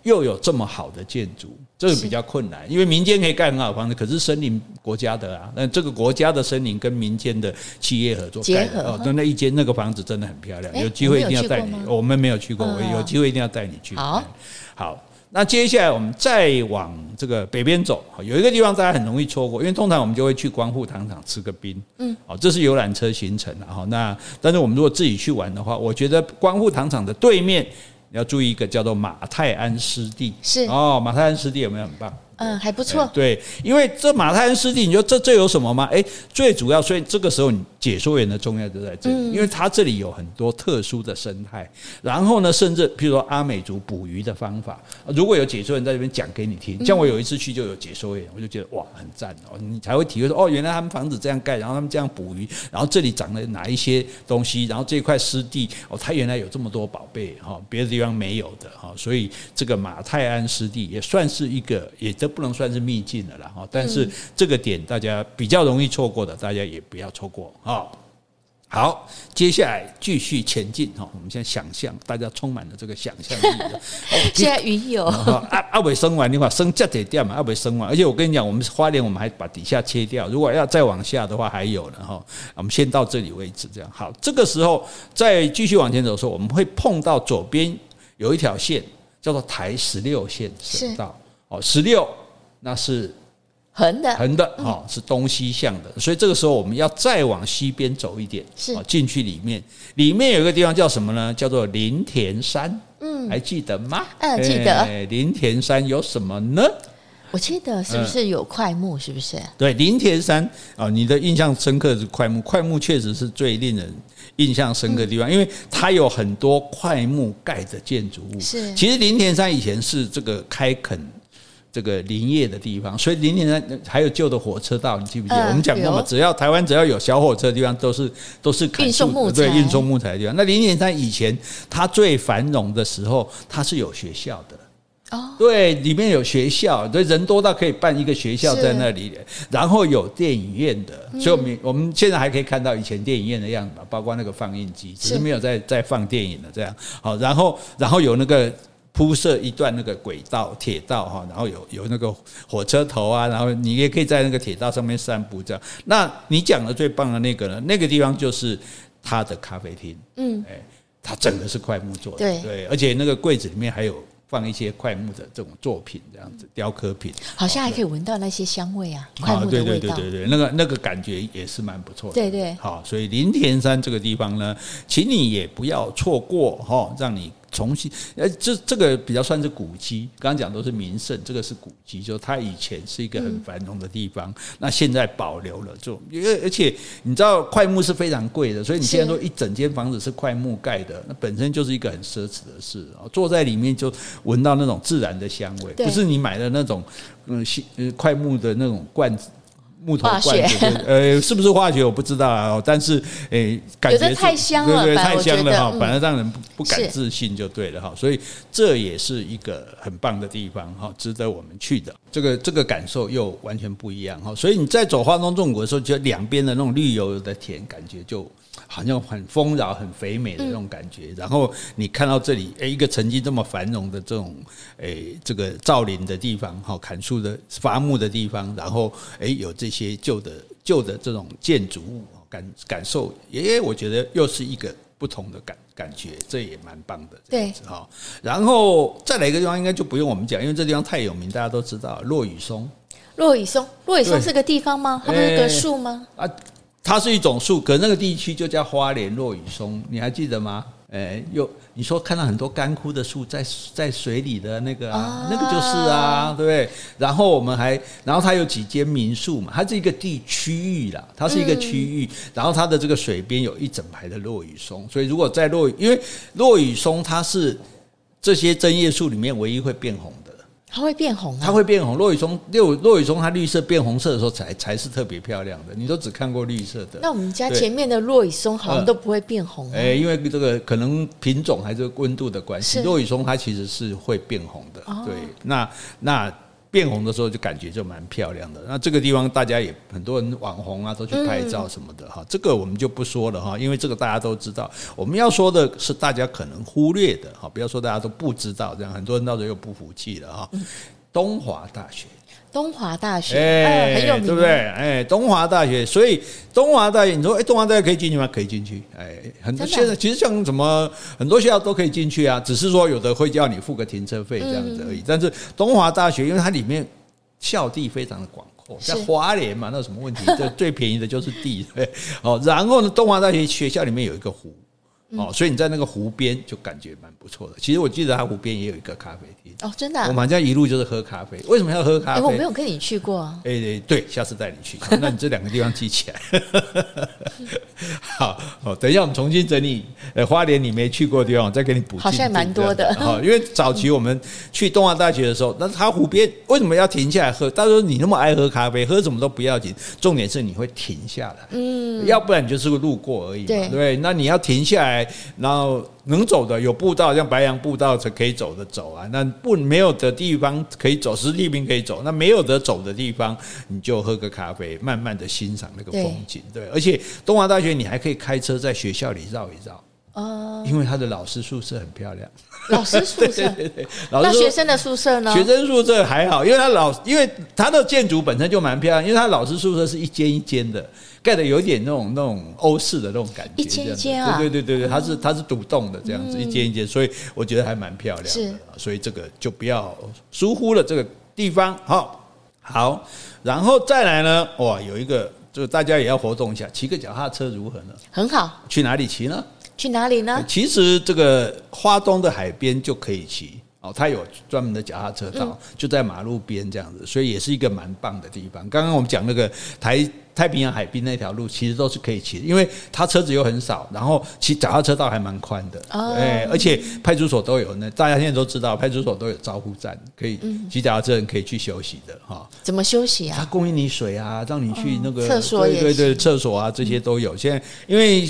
又有这么好的建筑。这个比较困难，因为民间可以盖很好的房子，可是森林国家的啊，那这个国家的森林跟民间的企业合作盖的哦，那那一间那个房子真的很漂亮，有机会一定要带你。我们没有去过，我有机会一定要带你去。好，好，那接下来我们再往这个北边走，有一个地方大家很容易错过，因为通常我们就会去光复糖厂吃个冰，嗯，哦，这是游览车行程，然后那但是我们如果自己去玩的话，我觉得光复糖厂的对面。要注意一个叫做马太安湿地，是哦，马太安湿地有没有很棒？嗯，还不错。对，因为这马太安湿地，你说这这有什么吗？哎，最主要，所以这个时候你解说员的重要就在这里，因为它这里有很多特殊的生态。然后呢，甚至譬如说阿美族捕鱼的方法，如果有解说员在这边讲给你听，像我有一次去就有解说员，我就觉得哇，很赞哦，你才会体会说哦，原来他们房子这样盖，然后他们这样捕鱼，然后这里长了哪一些东西，然后这块湿地哦，它原来有这么多宝贝哈，别的地方没有的哈，所以这个马太安湿地也算是一个，也这不能算是秘境的了哈。但是这个点大家比较容易错过的，大家也不要错过啊。好，接下来继续前进哈。我们现在想象，大家充满了这个想象力。现在云有阿阿伟生完的话，生这得掉嘛？阿伟生完，而且我跟你讲，我们花莲我们还把底下切掉。如果要再往下的话，还有呢哈。我们先到这里为止，这样好。这个时候再继续往前走的时候，我们会碰到左边有一条线，叫做台十六线省道。哦，十六那是。横的，横的，哈，是东西向的，所以这个时候我们要再往西边走一点，是进去里面，里面有一个地方叫什么呢？叫做林田山，嗯，还记得吗？嗯，记得。林田山有什么呢？我记得是不是有快木？是不是？对，林田山啊，你的印象深刻是快木，快木确实是最令人印象深刻的地方，因为它有很多快木盖的建筑物。是，其实林田山以前是这个开垦。这个林业的地方，所以林田山还有旧的火车道，你记不记得？嗯、我们讲过嘛，只要台湾只要有小火车的地方，都是都是运送木材，对，运送木材的地方。那林田山以前它最繁荣的时候，它是有学校的哦，对，里面有学校，对，人多到可以办一个学校在那里，然后有电影院的，所以我们我们现在还可以看到以前电影院的样子嘛，包括那个放映机，只是没有在在放电影了这样。好，然后然后有那个。铺设一段那个轨道铁道哈，然后有有那个火车头啊，然后你也可以在那个铁道上面散步这样。那你讲的最棒的那个呢？那个地方就是他的咖啡厅，嗯，哎，它整个是桧木做的，对对，而且那个柜子里面还有放一些快木的这种作品，这样子雕刻品，好像还可以闻到那些香味啊，快木的味道，对对对对对，那个那个感觉也是蛮不错的，对对。好，所以林田山这个地方呢，请你也不要错过哈，让你。重新，呃，这这个比较算是古迹，刚刚讲都是名胜，这个是古迹，就它以前是一个很繁荣的地方，嗯、那现在保留了这种，因为而且你知道块木是非常贵的，所以你现在说一整间房子是块木盖的，那本身就是一个很奢侈的事啊，坐在里面就闻到那种自然的香味，不是你买的那种，嗯，呃，桧木的那种罐子。木头罐子，呃，是不是化学我不知道啊，但是，诶，感觉太香了，对对，太香了哈，反而让人不不敢自信就对了哈，所以这也是一个很棒的地方哈，值得我们去的。这个这个感受又完全不一样哈，所以你在走花东纵谷的时候，就两边的那种绿油油的田，感觉就好像很丰饶、很肥美的那种感觉。然后你看到这里，哎，一个曾经这么繁荣的这种，哎，这个造林的地方，哈，砍树的伐木的地方，然后哎，有这些旧的旧的这种建筑物，感感受，哎，我觉得又是一个不同的感感觉，这也蛮棒的。对，哈。然后再来一个地方，应该就不用我们讲，因为这地方太有名，大家都知道，落羽松。落羽松，落羽松是个地方吗？它不是个树吗？啊，它是一种树，可那个地区就叫花莲落羽松，你还记得吗？哎，又你说看到很多干枯的树在在水里的那个啊，那个就是啊，对不对？然后我们还，然后它有几间民宿嘛，它是一个地区域啦，它是一个区域，然后它的这个水边有一整排的落羽松，所以如果在落雨，因为落雨松它是这些针叶树里面唯一会变红的。它会变红啊！它会变红。落羽松，落落羽松，它绿色变红色的时候才才是特别漂亮的。你都只看过绿色的。那我们家前面的落羽松好像都不会变红。哎、欸，因为这个可能品种还是温度的关系，落羽松它其实是会变红的。哦、对，那那。变红的时候就感觉就蛮漂亮的。那这个地方大家也很多人网红啊都去拍照什么的哈，这个我们就不说了哈，因为这个大家都知道。我们要说的是大家可能忽略的哈，不要说大家都不知道，这样很多人到时候又不服气了哈。东华大学。东华大学，哎，很有名，对不对？哎，东华大学，所以东华大学，你说，哎，东华大学可以进去吗？可以进去，哎，很多现在其实像什么很多学校都可以进去啊，只是说有的会叫你付个停车费这样子而已。但是东华大学，因为它里面校地非常的广阔，在华联嘛，那有什么问题？这最便宜的就是地，对。哦，然后呢，东华大学学校里面有一个湖。哦，所以你在那个湖边就感觉蛮不错的。其实我记得它湖边也有一个咖啡厅哦，真的。我们好像一路就是喝咖啡。为什么要喝咖啡？我没有跟你去过。哎，对，下次带你去。那你这两个地方记起来。好，好，等一下我们重新整理。呃，花莲你没去过的地方，我再给你补。好像蛮多的。好，因为早期我们去东华大学的时候，那它湖边为什么要停下来喝？他说你那么爱喝咖啡，喝什么都不要紧，重点是你会停下来。嗯，要不然你就是个路过而已嘛。对，对，那你要停下来。然后能走的有步道，像白杨步道才可以走的走啊。那不没有的地方可以走，实地兵可以走。那没有得走的地方，你就喝个咖啡，慢慢的欣赏那个风景。对，而且东华大学你还可以开车在学校里绕一绕。哦，因为他的老师宿舍很漂亮。老师宿舍，对 对对。那学生的宿舍呢？学生宿舍还好，因为他老，因为他的建筑本身就蛮漂亮，因为他老师宿舍是一间一间的。盖的有点那种那种欧式的那种感觉，一间一间啊，对对对对，它是它是独栋的这样子，一间一间，所以我觉得还蛮漂亮的。是，所以这个就不要疏忽了这个地方。好，好，然后再来呢，哇，有一个就是大家也要活动一下，骑个脚踏车如何呢？很好。去哪里骑呢？去哪里呢？其实这个花东的海边就可以骑。哦，它有专门的脚踏车道，就在马路边这样子，所以也是一个蛮棒的地方。刚刚我们讲那个台太平洋海滨那条路，其实都是可以骑的，因为它车子又很少，然后骑脚踏车道还蛮宽的。哎，而且派出所都有那，大家现在都知道，派出所都有招呼站，可以骑脚踏车人可以去休息的哈。怎么休息啊？它供应你水啊，让你去那个厕所，对对对，厕所啊这些都有。现在因为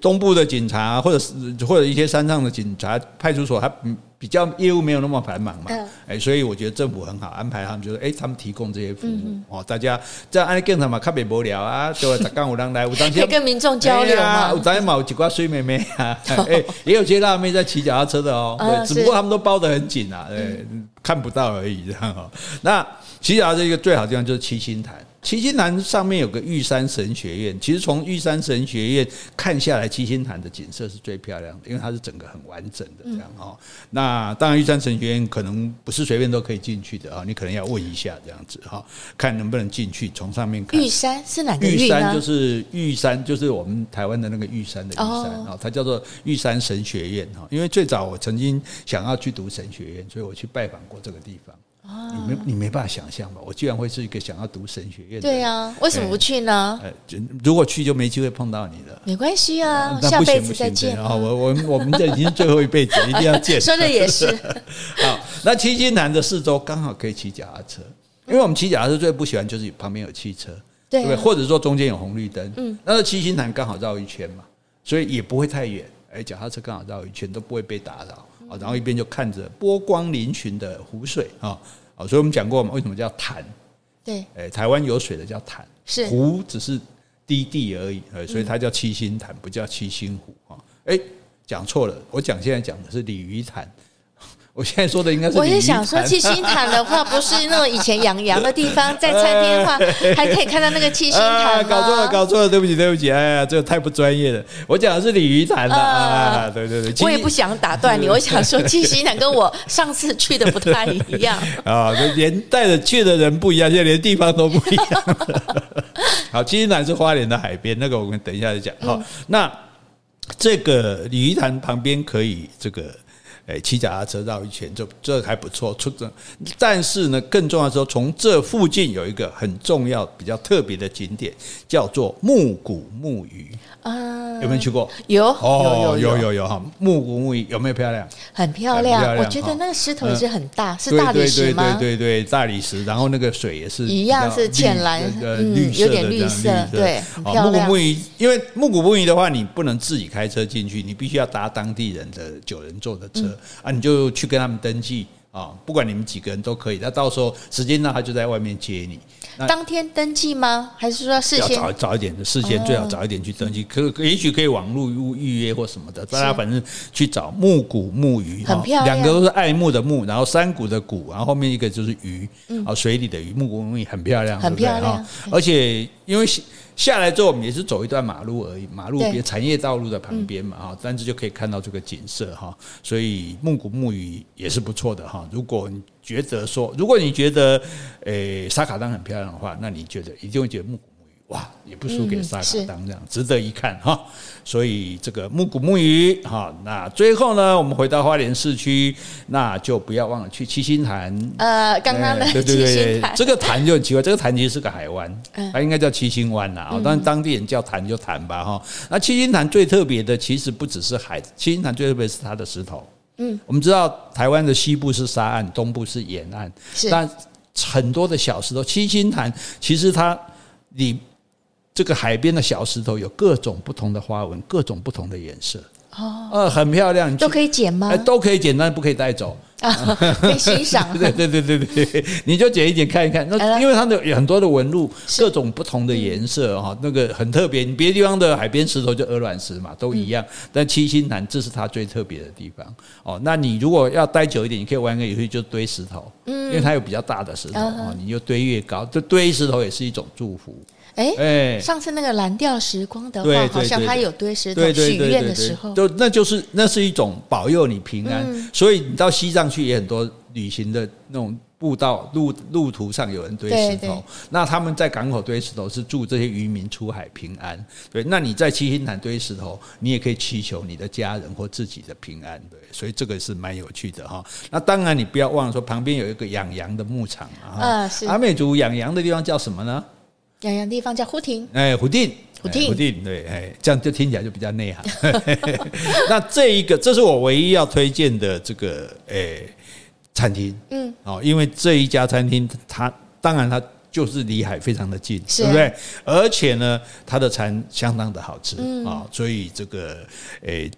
东部的警察，或者是或者一些山上的警察派出所，他比较业务没有那么繁忙嘛，哎，所以我觉得政府很好安排他们，就是哎，他们提供这些服务哦，大家这样安更什嘛，特别无聊啊，对吧刚有人来，有当天跟民众交流嘛，有当天有几挂水妹妹啊，哎，也有些辣妹在骑脚踏车的哦，对，只不过他们都包得很紧啊，对，看不到而已这样哦。那骑脚踏车一个最好的地方就是七星潭。七星潭上面有个玉山神学院，其实从玉山神学院看下来，七星潭的景色是最漂亮的，因为它是整个很完整的这样哦。那当然，玉山神学院可能不是随便都可以进去的啊，你可能要问一下这样子哈，看能不能进去。从上面看，玉山是哪个玉？玉山就是玉山，就是我们台湾的那个玉山的玉山啊，它叫做玉山神学院哈。因为最早我曾经想要去读神学院，所以我去拜访过这个地方。你没你没办法想象吧？我居然会是一个想要读神学院的。对呀，为什么不去呢？如果去就没机会碰到你了。没关系啊，下辈子再见。我我我们这已经是最后一辈子，一定要见。说的也是。好，那七星潭的四周刚好可以骑脚踏车，因为我们骑脚踏车最不喜欢就是旁边有汽车，对不对？或者说中间有红绿灯。嗯，那七星潭刚好绕一圈嘛，所以也不会太远。哎，脚踏车刚好绕一圈都不会被打扰。然后一边就看着波光粼粼的湖水啊，啊，所以我们讲过嘛，为什么叫潭？对，哎，台湾有水的叫潭，是湖只是。低地而已，呃所以它叫七星潭，不叫七星湖啊。哎，讲错了，我讲现在讲的是鲤鱼潭。我现在说的应该是。我也想说，七星潭的话，不是那种以前养羊的地方，在餐厅的话，还可以看到那个七星潭，啊。搞错了，搞错了，对不起，对不起，哎呀，这个太不专业了。我讲的是鲤鱼潭的啊，啊，对对对。我也不想打断你，我想说七星潭跟我上次去的不太一样啊，连带着去的人不一样，现在连地方都不一样。好，七星潭是花莲的海边，那个我们等一下再讲。好，那这个鲤鱼潭旁边可以这个。哎，骑脚踏车绕一圈，这这还不错。出这，但是呢，更重要的是，从这附近有一个很重要、比较特别的景点，叫做木古木鱼。啊，有没有去过？有，哦，有有有哈，木古木鱼有没有漂亮？很漂亮，我觉得那个石头也是很大，是大理石吗？对对对，大理石，然后那个水也是一样是浅蓝，嗯，有点绿色，对，木古木鱼，因为木古木鱼的话，你不能自己开车进去，你必须要搭当地人的九人座的车啊，你就去跟他们登记啊，不管你们几个人都可以，那到时候时间呢，他就在外面接你。当天登记吗？还是说事先早早一点的？事先最好早一点去登记，可可也许可以网络预预约或什么的。大家反正去找木谷木鱼，很漂亮，两个都是爱慕的木，然后山谷的谷，然后后面一个就是鱼，啊，水里的鱼，木谷木鱼很漂亮，很漂亮。而且因为下来之后，我们也是走一段马路而已，马路边产业道路的旁边嘛，哈，但是就可以看到这个景色哈，所以木古木语也是不错的哈。如果你觉得说，如果你觉得诶沙卡当很漂亮的话，那你觉得一定会觉得木古。哇，也不输给萨卡当这样，值得一看哈。所以这个木古木鱼哈，那最后呢，我们回到花莲市区，那就不要忘了去七星潭。呃，刚刚的对对对，这个潭就很奇怪，这个潭其实是个海湾，它应该叫七星湾呐啊，但当地人叫潭就潭吧哈。那七星潭最特别的，其实不只是海，七星潭最特别是它的石头。嗯，我们知道台湾的西部是沙岸，东部是沿岸，但很多的小石头，七星潭其实它里。这个海边的小石头有各种不同的花纹，各种不同的颜色，哦，呃，很漂亮，都可以捡吗？都可以捡，但不可以带走 啊，可以欣赏。对对对对对，你就捡一捡看一看。那 因为它的有很多的纹路，各种不同的颜色哈，那个很特别。你别的地方的海边石头就鹅卵石嘛，都一样，但七星潭这是它最特别的地方哦。那你如果要待久一点，你可以玩个游戏，就堆石头，嗯，因为它有比较大的石头啊，你就堆越高，就堆石头也是一种祝福。哎，上次那个蓝调时光的话，好像他有堆石头许愿的时候，就那就是那是一种保佑你平安。嗯、所以你到西藏去也很多旅行的那种步道路路途上有人堆石头，对对，那他们在港口堆石头是祝这些渔民出海平安。对，那你在七星潭堆石头，你也可以祈求你的家人或自己的平安。对，所以这个是蛮有趣的哈。那当然你不要忘了说，旁边有一个养羊的牧场啊。阿美族养羊的地方叫什么呢？养羊地方叫胡亭，哎，虎亭，虎亭，虎亭，对，哎，这样就听起来就比较内涵。那这一个，这是我唯一要推荐的这个，哎，餐厅，嗯，哦，因为这一家餐厅，它当然它就是离海非常的近，对不对？而且呢，它的餐相当的好吃啊，所以这个，哎，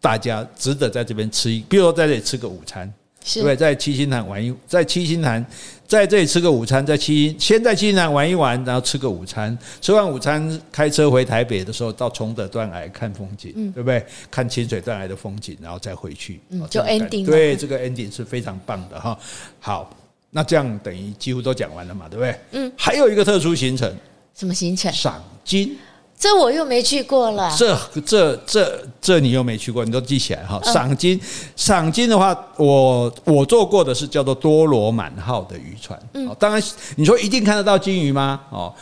大家值得在这边吃一，比如说在这里吃个午餐。是。对，在七星潭玩一，在七星潭在这里吃个午餐，在七先在七星潭玩一玩，然后吃个午餐，吃完午餐开车回台北的时候，到崇德断崖看风景，嗯、对不对？看清水断崖的风景，然后再回去，嗯，就 ending。对，这个 ending 是非常棒的哈。好，那这样等于几乎都讲完了嘛，对不对？嗯，还有一个特殊行程，什么行程？赏金。这我又没去过了。这这这这你又没去过，你都记起来哈。赏金，赏金的话，我我做过的是叫做多罗满号的渔船。嗯，当然你说一定看得到金鱼吗？哦，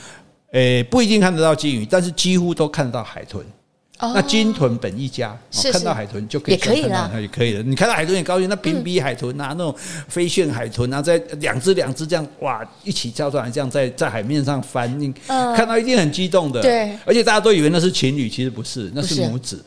诶，不一定看得到金鱼，但是几乎都看得到海豚。那鲸豚本一家，看到海豚就可以，也可以了，也可以了。你看到海豚也高兴，那平鼻海豚啊，那种飞旋海豚啊，在两只两只这样哇一起跳出来，这样在在海面上翻，你看到一定很激动的。对，而且大家都以为那是情侣，其实不是，那是母子。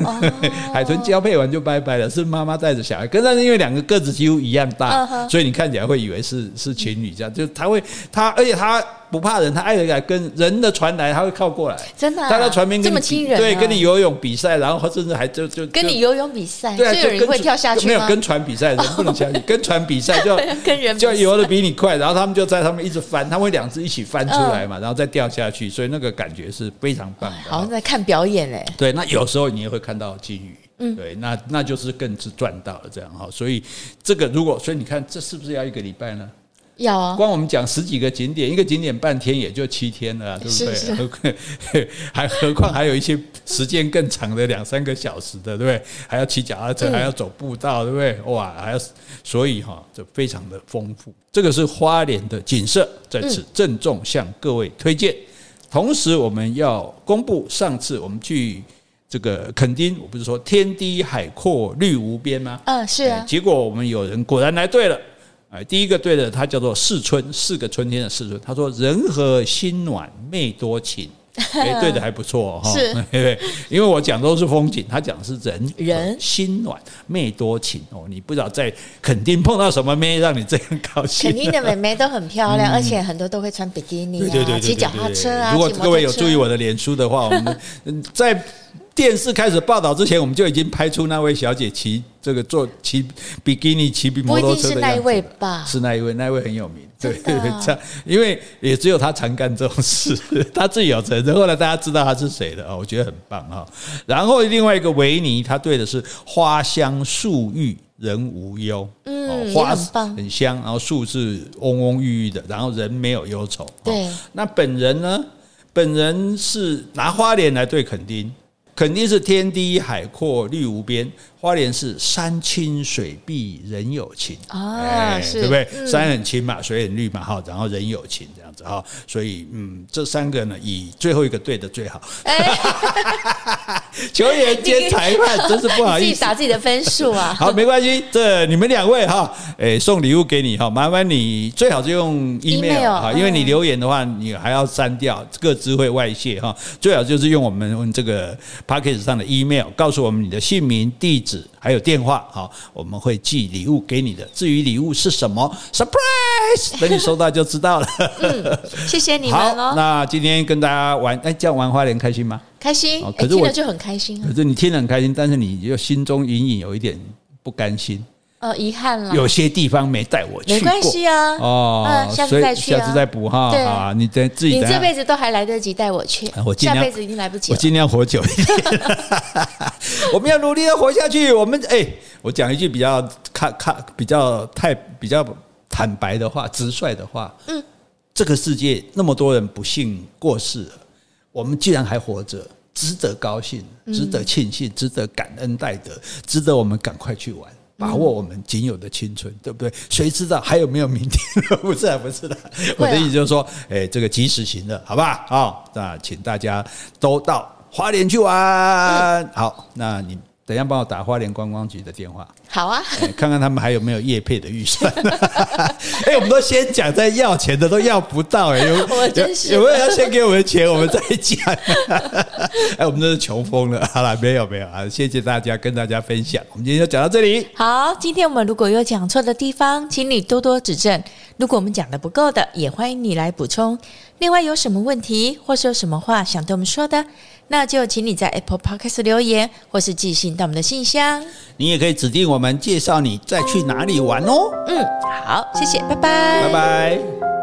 哦、海豚交配完就拜拜了，是妈妈带着小孩，跟但是因为两个个子几乎一样大，嗯、所以你看起来会以为是是情侣这样，就他会他，而且他不怕人，他爱的来跟人的船来，他会靠过来，真的、啊，他在船边跟你这么亲人、啊，对，跟你游泳比赛，然后甚至还就就跟你游泳比赛，对啊，就有人会跳下去没有跟船比赛，人不能下去，跟船比赛就 跟人就游的比你快，然后他们就在上面一直翻，他们会两只一起翻出来嘛，然后再掉下去，所以那个感觉是非常棒的，好像在看表演嘞。对，那有时候你也会看到金鱼。嗯，对，那那就是更是赚到了这样哈，所以这个如果所以你看这是不是要一个礼拜呢？要啊，光我们讲十几个景点，一个景点半天也就七天了，对不对？是是 还何况还有一些时间更长的两三个小时的，对不对？还要骑脚踏车，还要走步道，对不对？哇，还要所以哈，这非常的丰富。这个是花莲的景色，在此郑重向各位推荐。同时，我们要公布上次我们去。这个垦丁，我不是说天低海阔绿无边吗？嗯，是啊。结果我们有人果然来对了，哎，第一个对的，它叫做四春，四个春天的四春。他说人和心暖，妹多情。哎，对的还不错哈。是，对，因为我讲都是风景，他讲的是人人心暖，妹多情哦。你不知道在肯定碰到什么妹让你这样高兴？肯定的妹妹都很漂亮，而且很多都会穿比基尼啊，骑脚踏车啊。如果各位有注意我的脸书的话，我们在。电视开始报道之前，我们就已经拍出那位小姐骑这个坐骑比基尼骑摩托车的样子。不一定是那一位吧？是那一位，那一位很有名。对对因为也只有他常干这种事，他自己有承认。后来大家知道他是谁了啊？我觉得很棒哈。然后另外一个维尼，他对的是花香树郁人无忧。嗯，花很香，然后树是嗡嗡郁郁的，然后人没有忧愁。对，那本人呢？本人是拿花莲来对垦丁。肯定是天低海阔绿无边，花莲是山清水碧人有情。啊，是对不对？山很清嘛，水很绿嘛，哈，然后人有情这样子哈，所以嗯，这三个呢，以最后一个对的最好。球员兼裁判真是不好意思，打自己的分数啊。好，没关系，这你们两位哈，诶，送礼物给你哈，麻烦你最好就用 email 哈，因为你留言的话，你还要删掉，个资会外泄哈，最好就是用我们这个。Podcast 上的 email 告诉我们你的姓名、地址还有电话，好，我们会寄礼物给你的。至于礼物是什么，surprise，等你收到就知道了。嗯，谢谢你们哦。好，那今天跟大家玩，哎，这样玩花莲开心吗？开心，可是我听了就很开心。可是你听了很开心，但是你就心中隐隐有一点不甘心。呃，遗憾了，有些地方没带我去，没关系啊，哦，下次再去，下次再补哈。对啊，你等自己，你这辈子都还来得及带我去，我下辈子已经来不及了。我尽量活久一点，我们要努力的活下去。我们哎，我讲一句比较看看比较太比较坦白的话，直率的话，嗯，这个世界那么多人不幸过世了，我们既然还活着，值得高兴，值得庆幸，值得感恩戴德，值得我们赶快去玩。把握我们仅有的青春，对不对？谁知道还有没有明天？不是啊，不是的。我的意思就是说，哎，这个及时行乐，好吧？好，那请大家都到花莲去玩。好，那你。等一下，帮我打花莲观光局的电话。好啊，看看他们还有没有业配的预算。哎，我们都先讲，在要钱的都要不到哎，有 我真是有没有要先给我们钱，我们再讲。哎，我们都是穷疯了。好了，没有没有啊，谢谢大家跟大家分享。我们今天就讲到这里。好，今天我们如果有讲错的地方，请你多多指正。如果我们讲的不够的，也欢迎你来补充。另外，有什么问题或是有什么话想对我们说的？那就请你在 Apple Podcast 留言，或是寄信到我们的信箱。你也可以指定我们介绍你再去哪里玩哦。嗯，好，谢谢，拜拜，拜拜。